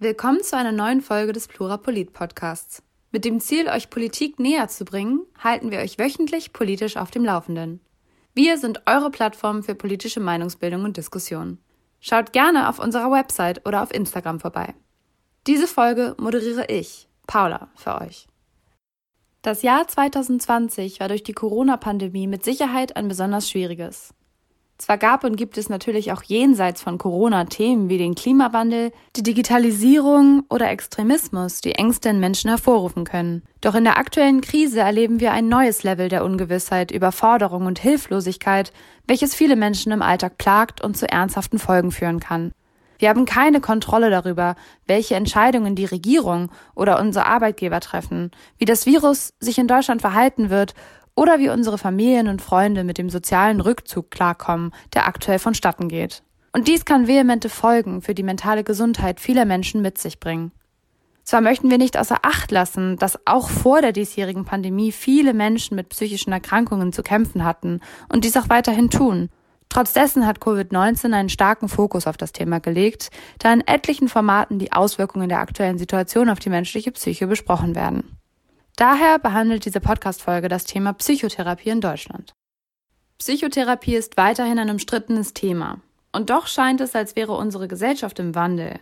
Willkommen zu einer neuen Folge des Plurapolit Podcasts. Mit dem Ziel, euch Politik näher zu bringen, halten wir euch wöchentlich politisch auf dem Laufenden. Wir sind eure Plattform für politische Meinungsbildung und Diskussion. Schaut gerne auf unserer Website oder auf Instagram vorbei. Diese Folge moderiere ich, Paula, für euch. Das Jahr 2020 war durch die Corona-Pandemie mit Sicherheit ein besonders schwieriges. Zwar gab und gibt es natürlich auch jenseits von Corona Themen wie den Klimawandel, die Digitalisierung oder Extremismus, die Ängste in Menschen hervorrufen können. Doch in der aktuellen Krise erleben wir ein neues Level der Ungewissheit, Überforderung und Hilflosigkeit, welches viele Menschen im Alltag plagt und zu ernsthaften Folgen führen kann. Wir haben keine Kontrolle darüber, welche Entscheidungen die Regierung oder unsere Arbeitgeber treffen, wie das Virus sich in Deutschland verhalten wird oder wie unsere Familien und Freunde mit dem sozialen Rückzug klarkommen, der aktuell vonstatten geht. Und dies kann vehemente Folgen für die mentale Gesundheit vieler Menschen mit sich bringen. Zwar möchten wir nicht außer Acht lassen, dass auch vor der diesjährigen Pandemie viele Menschen mit psychischen Erkrankungen zu kämpfen hatten und dies auch weiterhin tun. Trotz dessen hat Covid-19 einen starken Fokus auf das Thema gelegt, da in etlichen Formaten die Auswirkungen der aktuellen Situation auf die menschliche Psyche besprochen werden. Daher behandelt diese Podcast-Folge das Thema Psychotherapie in Deutschland. Psychotherapie ist weiterhin ein umstrittenes Thema. Und doch scheint es, als wäre unsere Gesellschaft im Wandel.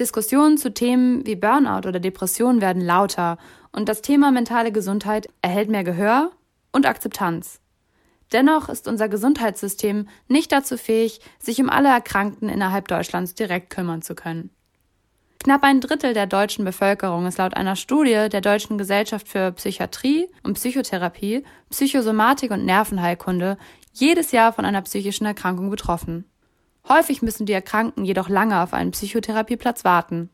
Diskussionen zu Themen wie Burnout oder Depression werden lauter und das Thema mentale Gesundheit erhält mehr Gehör und Akzeptanz. Dennoch ist unser Gesundheitssystem nicht dazu fähig, sich um alle Erkrankten innerhalb Deutschlands direkt kümmern zu können. Knapp ein Drittel der deutschen Bevölkerung ist laut einer Studie der Deutschen Gesellschaft für Psychiatrie und Psychotherapie, Psychosomatik und Nervenheilkunde jedes Jahr von einer psychischen Erkrankung betroffen. Häufig müssen die Erkrankten jedoch lange auf einen Psychotherapieplatz warten.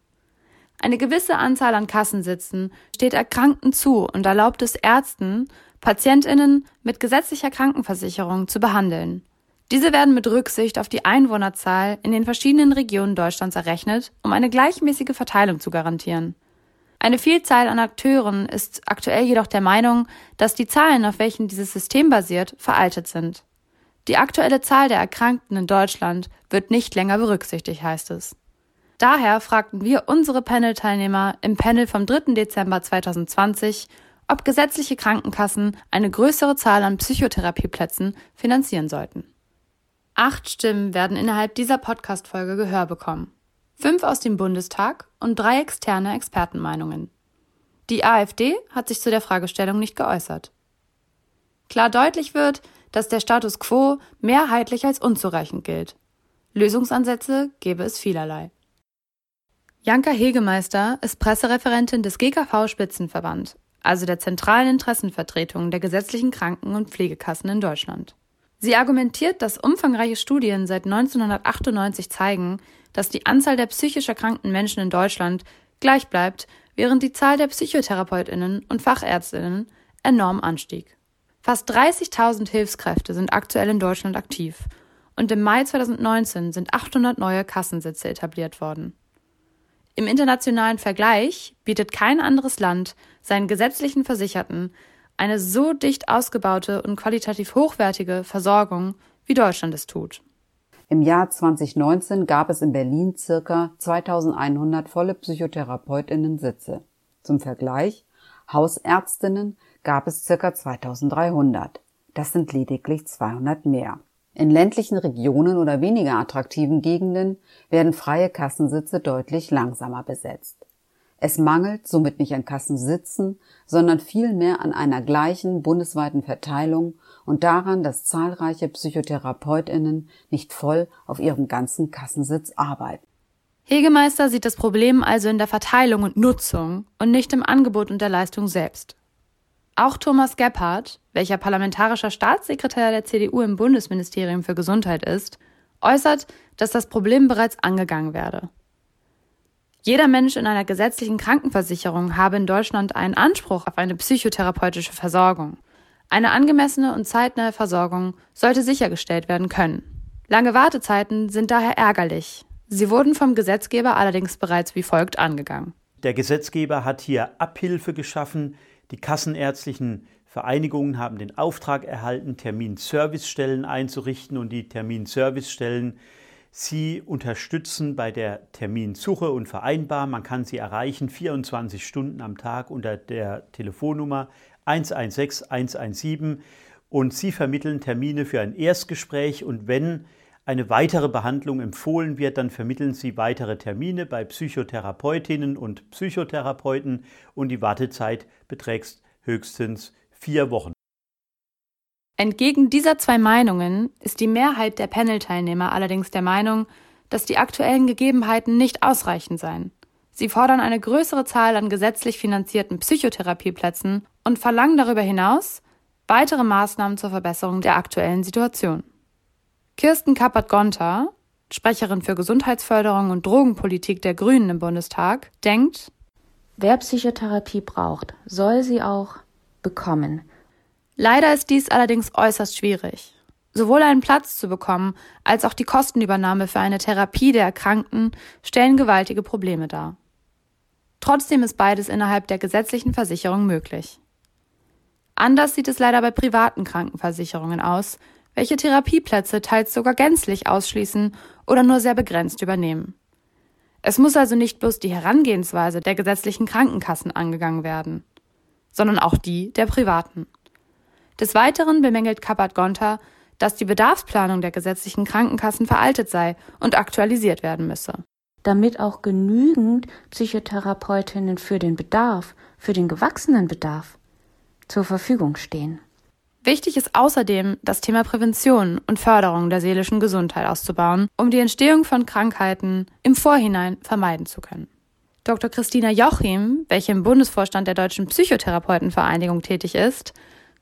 Eine gewisse Anzahl an Kassensitzen steht Erkrankten zu und erlaubt es Ärzten, Patientinnen mit gesetzlicher Krankenversicherung zu behandeln. Diese werden mit Rücksicht auf die Einwohnerzahl in den verschiedenen Regionen Deutschlands errechnet, um eine gleichmäßige Verteilung zu garantieren. Eine Vielzahl an Akteuren ist aktuell jedoch der Meinung, dass die Zahlen, auf welchen dieses System basiert, veraltet sind. Die aktuelle Zahl der Erkrankten in Deutschland wird nicht länger berücksichtigt, heißt es. Daher fragten wir unsere Panel-Teilnehmer im Panel vom 3. Dezember 2020, ob gesetzliche Krankenkassen eine größere Zahl an Psychotherapieplätzen finanzieren sollten. Acht Stimmen werden innerhalb dieser Podcast-Folge Gehör bekommen. Fünf aus dem Bundestag und drei externe Expertenmeinungen. Die AfD hat sich zu der Fragestellung nicht geäußert. Klar deutlich wird, dass der Status quo mehrheitlich als unzureichend gilt. Lösungsansätze gäbe es vielerlei. Janka Hegemeister ist Pressereferentin des GKV Spitzenverband, also der zentralen Interessenvertretung der gesetzlichen Kranken- und Pflegekassen in Deutschland. Sie argumentiert, dass umfangreiche Studien seit 1998 zeigen, dass die Anzahl der psychisch erkrankten Menschen in Deutschland gleich bleibt, während die Zahl der Psychotherapeutinnen und Fachärztinnen enorm anstieg. Fast 30.000 Hilfskräfte sind aktuell in Deutschland aktiv und im Mai 2019 sind 800 neue Kassensitze etabliert worden. Im internationalen Vergleich bietet kein anderes Land seinen gesetzlichen Versicherten eine so dicht ausgebaute und qualitativ hochwertige Versorgung, wie Deutschland es tut. Im Jahr 2019 gab es in Berlin circa 2100 volle Psychotherapeutinnen Sitze. Zum Vergleich, Hausärztinnen gab es circa 2300. Das sind lediglich 200 mehr. In ländlichen Regionen oder weniger attraktiven Gegenden werden freie Kassensitze deutlich langsamer besetzt. Es mangelt somit nicht an Kassensitzen, sondern vielmehr an einer gleichen bundesweiten Verteilung und daran, dass zahlreiche Psychotherapeutinnen nicht voll auf ihrem ganzen Kassensitz arbeiten. Hegemeister sieht das Problem also in der Verteilung und Nutzung und nicht im Angebot und der Leistung selbst. Auch Thomas Gebhardt, welcher parlamentarischer Staatssekretär der CDU im Bundesministerium für Gesundheit ist, äußert, dass das Problem bereits angegangen werde. Jeder Mensch in einer gesetzlichen Krankenversicherung habe in Deutschland einen Anspruch auf eine psychotherapeutische Versorgung. Eine angemessene und zeitnahe Versorgung sollte sichergestellt werden können. Lange Wartezeiten sind daher ärgerlich. Sie wurden vom Gesetzgeber allerdings bereits wie folgt angegangen. Der Gesetzgeber hat hier Abhilfe geschaffen. Die kassenärztlichen Vereinigungen haben den Auftrag erhalten, Terminservicestellen einzurichten und die Terminservicestellen Sie unterstützen bei der Terminsuche und Vereinbar. Man kann sie erreichen 24 Stunden am Tag unter der Telefonnummer 116 117 und Sie vermitteln Termine für ein Erstgespräch und wenn eine weitere Behandlung empfohlen wird, dann vermitteln Sie weitere Termine bei Psychotherapeutinnen und Psychotherapeuten und die Wartezeit beträgt höchstens vier Wochen. Entgegen dieser zwei Meinungen ist die Mehrheit der Panel-Teilnehmer allerdings der Meinung, dass die aktuellen Gegebenheiten nicht ausreichend seien. Sie fordern eine größere Zahl an gesetzlich finanzierten Psychotherapieplätzen und verlangen darüber hinaus weitere Maßnahmen zur Verbesserung der aktuellen Situation. Kirsten Kappert-Gonter, Sprecherin für Gesundheitsförderung und Drogenpolitik der Grünen im Bundestag, denkt, Wer Psychotherapie braucht, soll sie auch bekommen. Leider ist dies allerdings äußerst schwierig. Sowohl einen Platz zu bekommen als auch die Kostenübernahme für eine Therapie der Erkrankten stellen gewaltige Probleme dar. Trotzdem ist beides innerhalb der gesetzlichen Versicherung möglich. Anders sieht es leider bei privaten Krankenversicherungen aus, welche Therapieplätze teils sogar gänzlich ausschließen oder nur sehr begrenzt übernehmen. Es muss also nicht bloß die Herangehensweise der gesetzlichen Krankenkassen angegangen werden, sondern auch die der privaten. Des Weiteren bemängelt Kappert-Gonter, dass die Bedarfsplanung der gesetzlichen Krankenkassen veraltet sei und aktualisiert werden müsse. Damit auch genügend Psychotherapeutinnen für den Bedarf, für den gewachsenen Bedarf zur Verfügung stehen. Wichtig ist außerdem, das Thema Prävention und Förderung der seelischen Gesundheit auszubauen, um die Entstehung von Krankheiten im Vorhinein vermeiden zu können. Dr. Christina Jochim, welche im Bundesvorstand der Deutschen Psychotherapeutenvereinigung tätig ist,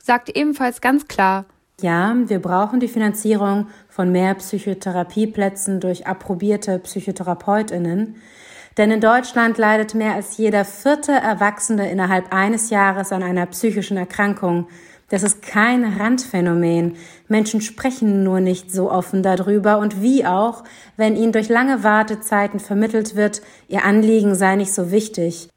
sagte ebenfalls ganz klar, ja, wir brauchen die Finanzierung von mehr Psychotherapieplätzen durch approbierte Psychotherapeutinnen. Denn in Deutschland leidet mehr als jeder vierte Erwachsene innerhalb eines Jahres an einer psychischen Erkrankung. Das ist kein Randphänomen. Menschen sprechen nur nicht so offen darüber und wie auch, wenn ihnen durch lange Wartezeiten vermittelt wird, ihr Anliegen sei nicht so wichtig.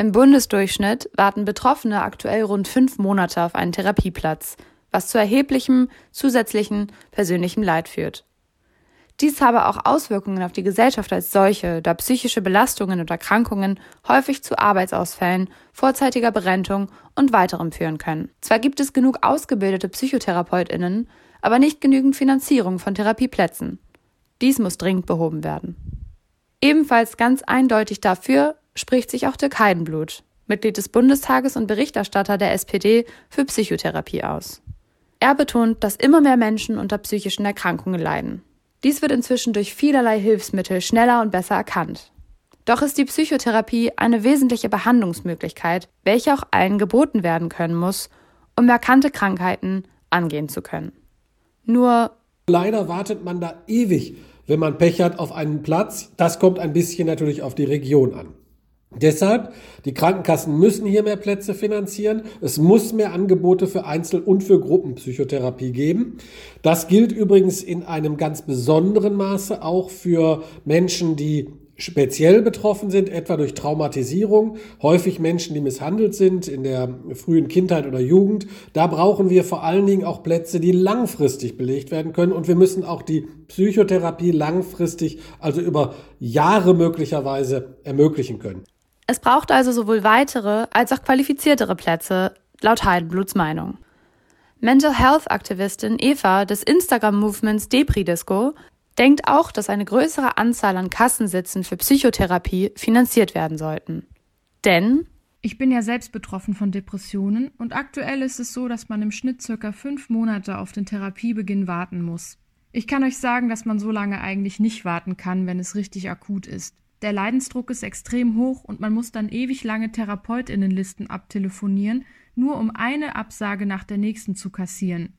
Im Bundesdurchschnitt warten Betroffene aktuell rund fünf Monate auf einen Therapieplatz, was zu erheblichem zusätzlichen persönlichem Leid führt. Dies habe auch Auswirkungen auf die Gesellschaft als solche, da psychische Belastungen und Erkrankungen häufig zu Arbeitsausfällen, vorzeitiger Berentung und weiterem führen können. Zwar gibt es genug ausgebildete Psychotherapeutinnen, aber nicht genügend Finanzierung von Therapieplätzen. Dies muss dringend behoben werden. Ebenfalls ganz eindeutig dafür spricht sich auch Dirk Heidenblut, Mitglied des Bundestages und Berichterstatter der SPD für Psychotherapie aus. Er betont, dass immer mehr Menschen unter psychischen Erkrankungen leiden. Dies wird inzwischen durch vielerlei Hilfsmittel schneller und besser erkannt. Doch ist die Psychotherapie eine wesentliche Behandlungsmöglichkeit, welche auch allen geboten werden können muss, um erkannte Krankheiten angehen zu können. Nur leider wartet man da ewig, wenn man Pech hat auf einen Platz. Das kommt ein bisschen natürlich auf die Region an. Deshalb, die Krankenkassen müssen hier mehr Plätze finanzieren. Es muss mehr Angebote für Einzel- und für Gruppenpsychotherapie geben. Das gilt übrigens in einem ganz besonderen Maße auch für Menschen, die speziell betroffen sind, etwa durch Traumatisierung, häufig Menschen, die misshandelt sind in der frühen Kindheit oder Jugend. Da brauchen wir vor allen Dingen auch Plätze, die langfristig belegt werden können. Und wir müssen auch die Psychotherapie langfristig, also über Jahre möglicherweise ermöglichen können. Es braucht also sowohl weitere als auch qualifiziertere Plätze, laut Heidenbluts Meinung. Mental Health Aktivistin Eva des Instagram-Movements Depri-Disco denkt auch, dass eine größere Anzahl an Kassensitzen für Psychotherapie finanziert werden sollten. Denn ich bin ja selbst betroffen von Depressionen und aktuell ist es so, dass man im Schnitt circa fünf Monate auf den Therapiebeginn warten muss. Ich kann euch sagen, dass man so lange eigentlich nicht warten kann, wenn es richtig akut ist. Der Leidensdruck ist extrem hoch und man muss dann ewig lange Therapeutinnenlisten abtelefonieren, nur um eine Absage nach der nächsten zu kassieren.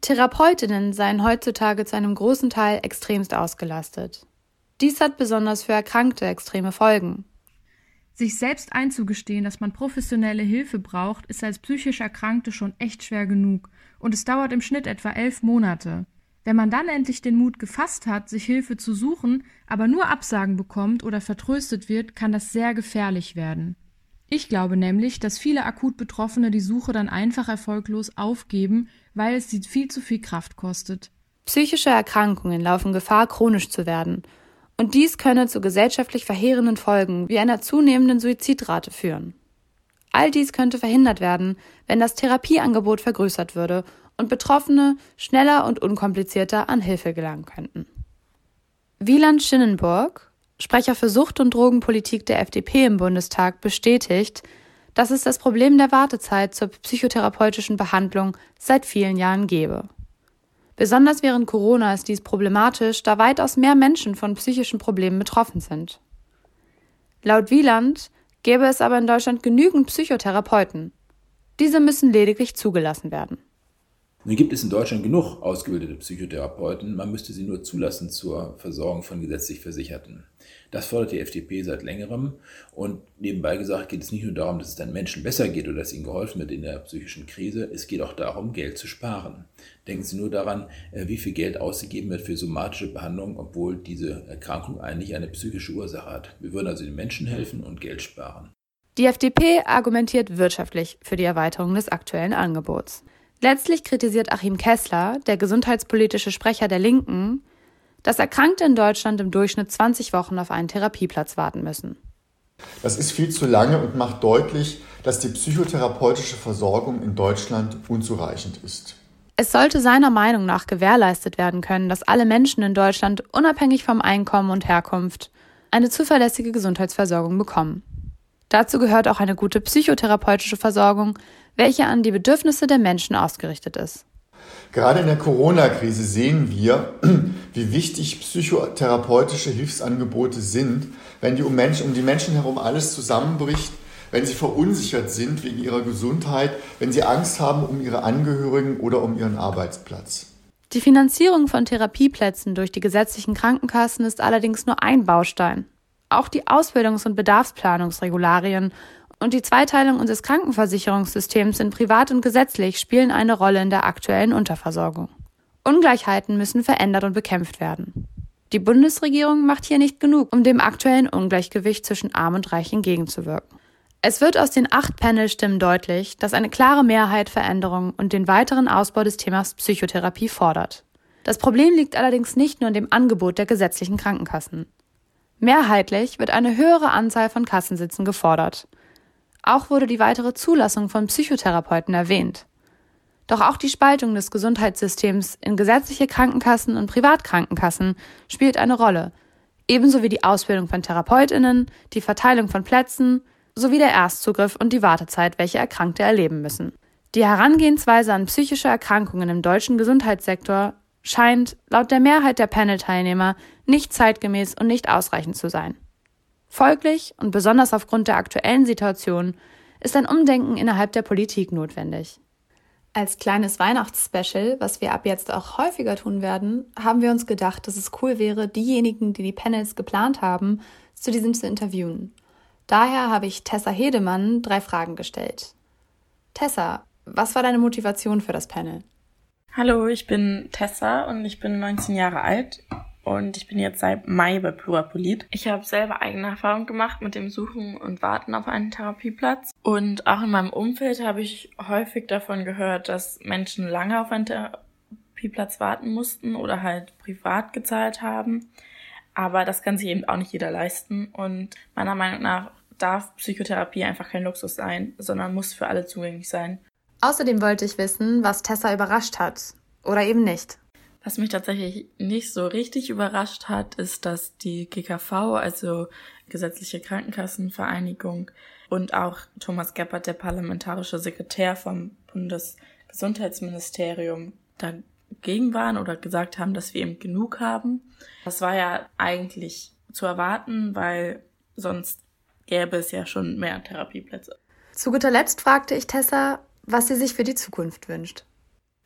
Therapeutinnen seien heutzutage zu einem großen Teil extremst ausgelastet. Dies hat besonders für Erkrankte extreme Folgen. Sich selbst einzugestehen, dass man professionelle Hilfe braucht, ist als psychisch Erkrankte schon echt schwer genug, und es dauert im Schnitt etwa elf Monate. Wenn man dann endlich den Mut gefasst hat, sich Hilfe zu suchen, aber nur Absagen bekommt oder vertröstet wird, kann das sehr gefährlich werden. Ich glaube nämlich, dass viele akut Betroffene die Suche dann einfach erfolglos aufgeben, weil es sie viel zu viel Kraft kostet. Psychische Erkrankungen laufen Gefahr, chronisch zu werden, und dies könne zu gesellschaftlich verheerenden Folgen wie einer zunehmenden Suizidrate führen. All dies könnte verhindert werden, wenn das Therapieangebot vergrößert würde und Betroffene schneller und unkomplizierter an Hilfe gelangen könnten. Wieland Schinnenburg, Sprecher für Sucht- und Drogenpolitik der FDP im Bundestag, bestätigt, dass es das Problem der Wartezeit zur psychotherapeutischen Behandlung seit vielen Jahren gebe. Besonders während Corona ist dies problematisch, da weitaus mehr Menschen von psychischen Problemen betroffen sind. Laut Wieland gäbe es aber in Deutschland genügend Psychotherapeuten. Diese müssen lediglich zugelassen werden. Nun gibt es in Deutschland genug ausgebildete Psychotherapeuten, man müsste sie nur zulassen zur Versorgung von gesetzlich Versicherten. Das fordert die FDP seit längerem und nebenbei gesagt geht es nicht nur darum, dass es dann Menschen besser geht oder dass ihnen geholfen wird in der psychischen Krise, es geht auch darum, Geld zu sparen. Denken Sie nur daran, äh, wie viel Geld ausgegeben wird für somatische Behandlung, obwohl diese Erkrankung eigentlich eine psychische Ursache hat. Wir würden also den Menschen helfen und Geld sparen. Die FDP argumentiert wirtschaftlich für die Erweiterung des aktuellen Angebots. Letztlich kritisiert Achim Kessler, der gesundheitspolitische Sprecher der Linken, dass Erkrankte in Deutschland im Durchschnitt 20 Wochen auf einen Therapieplatz warten müssen. Das ist viel zu lange und macht deutlich, dass die psychotherapeutische Versorgung in Deutschland unzureichend ist. Es sollte seiner Meinung nach gewährleistet werden können, dass alle Menschen in Deutschland unabhängig vom Einkommen und Herkunft eine zuverlässige Gesundheitsversorgung bekommen. Dazu gehört auch eine gute psychotherapeutische Versorgung, welche an die Bedürfnisse der Menschen ausgerichtet ist. Gerade in der Corona-Krise sehen wir, wie wichtig psychotherapeutische Hilfsangebote sind, wenn die um, Menschen, um die Menschen herum alles zusammenbricht, wenn sie verunsichert sind wegen ihrer Gesundheit, wenn sie Angst haben um ihre Angehörigen oder um ihren Arbeitsplatz. Die Finanzierung von Therapieplätzen durch die gesetzlichen Krankenkassen ist allerdings nur ein Baustein. Auch die Ausbildungs- und Bedarfsplanungsregularien und die Zweiteilung unseres Krankenversicherungssystems in privat und gesetzlich spielen eine Rolle in der aktuellen Unterversorgung. Ungleichheiten müssen verändert und bekämpft werden. Die Bundesregierung macht hier nicht genug, um dem aktuellen Ungleichgewicht zwischen Arm und Reich entgegenzuwirken. Es wird aus den acht Panelstimmen deutlich, dass eine klare Mehrheit Veränderungen und den weiteren Ausbau des Themas Psychotherapie fordert. Das Problem liegt allerdings nicht nur in dem Angebot der gesetzlichen Krankenkassen. Mehrheitlich wird eine höhere Anzahl von Kassensitzen gefordert. Auch wurde die weitere Zulassung von Psychotherapeuten erwähnt. Doch auch die Spaltung des Gesundheitssystems in gesetzliche Krankenkassen und Privatkrankenkassen spielt eine Rolle, ebenso wie die Ausbildung von Therapeutinnen, die Verteilung von Plätzen sowie der Erstzugriff und die Wartezeit, welche Erkrankte erleben müssen. Die Herangehensweise an psychische Erkrankungen im deutschen Gesundheitssektor scheint laut der Mehrheit der Panel-Teilnehmer nicht zeitgemäß und nicht ausreichend zu sein. Folglich und besonders aufgrund der aktuellen Situation ist ein Umdenken innerhalb der Politik notwendig. Als kleines Weihnachtsspecial, was wir ab jetzt auch häufiger tun werden, haben wir uns gedacht, dass es cool wäre, diejenigen, die die Panels geplant haben, zu diesem zu interviewen. Daher habe ich Tessa Hedemann drei Fragen gestellt. Tessa, was war deine Motivation für das Panel? Hallo, ich bin Tessa und ich bin 19 Jahre alt und ich bin jetzt seit Mai bei Plurapolit. Ich habe selber eigene Erfahrung gemacht mit dem Suchen und Warten auf einen Therapieplatz. Und auch in meinem Umfeld habe ich häufig davon gehört, dass Menschen lange auf einen Therapieplatz warten mussten oder halt privat gezahlt haben. Aber das kann sich eben auch nicht jeder leisten. Und meiner Meinung nach darf Psychotherapie einfach kein Luxus sein, sondern muss für alle zugänglich sein. Außerdem wollte ich wissen, was Tessa überrascht hat. Oder eben nicht. Was mich tatsächlich nicht so richtig überrascht hat, ist, dass die GKV, also Gesetzliche Krankenkassenvereinigung, und auch Thomas Geppert, der parlamentarische Sekretär vom Bundesgesundheitsministerium, dagegen waren oder gesagt haben, dass wir eben genug haben. Das war ja eigentlich zu erwarten, weil sonst gäbe es ja schon mehr Therapieplätze. Zu guter Letzt fragte ich Tessa, was sie sich für die Zukunft wünscht.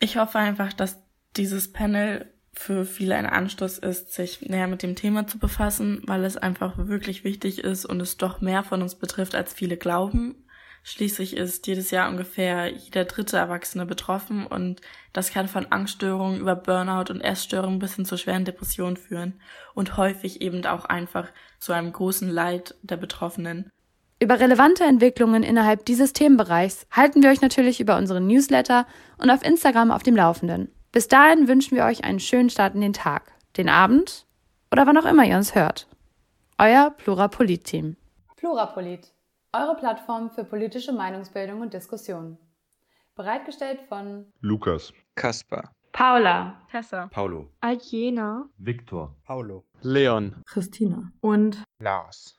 Ich hoffe einfach, dass dieses Panel für viele ein Anstoß ist, sich näher mit dem Thema zu befassen, weil es einfach wirklich wichtig ist und es doch mehr von uns betrifft, als viele glauben. Schließlich ist jedes Jahr ungefähr jeder dritte Erwachsene betroffen und das kann von Angststörungen über Burnout und Essstörungen bis hin zu schweren Depressionen führen und häufig eben auch einfach zu einem großen Leid der Betroffenen. Über relevante Entwicklungen innerhalb dieses Themenbereichs halten wir euch natürlich über unseren Newsletter und auf Instagram auf dem Laufenden. Bis dahin wünschen wir euch einen schönen Start in den Tag, den Abend oder wann auch immer ihr uns hört. Euer Plurapolit-Team. Plurapolit, eure Plattform für politische Meinungsbildung und Diskussion. Bereitgestellt von Lukas, Kaspar, Paula, Tessa, Paulo, Aljena, Viktor, Paulo, Leon, Christina. Und Lars.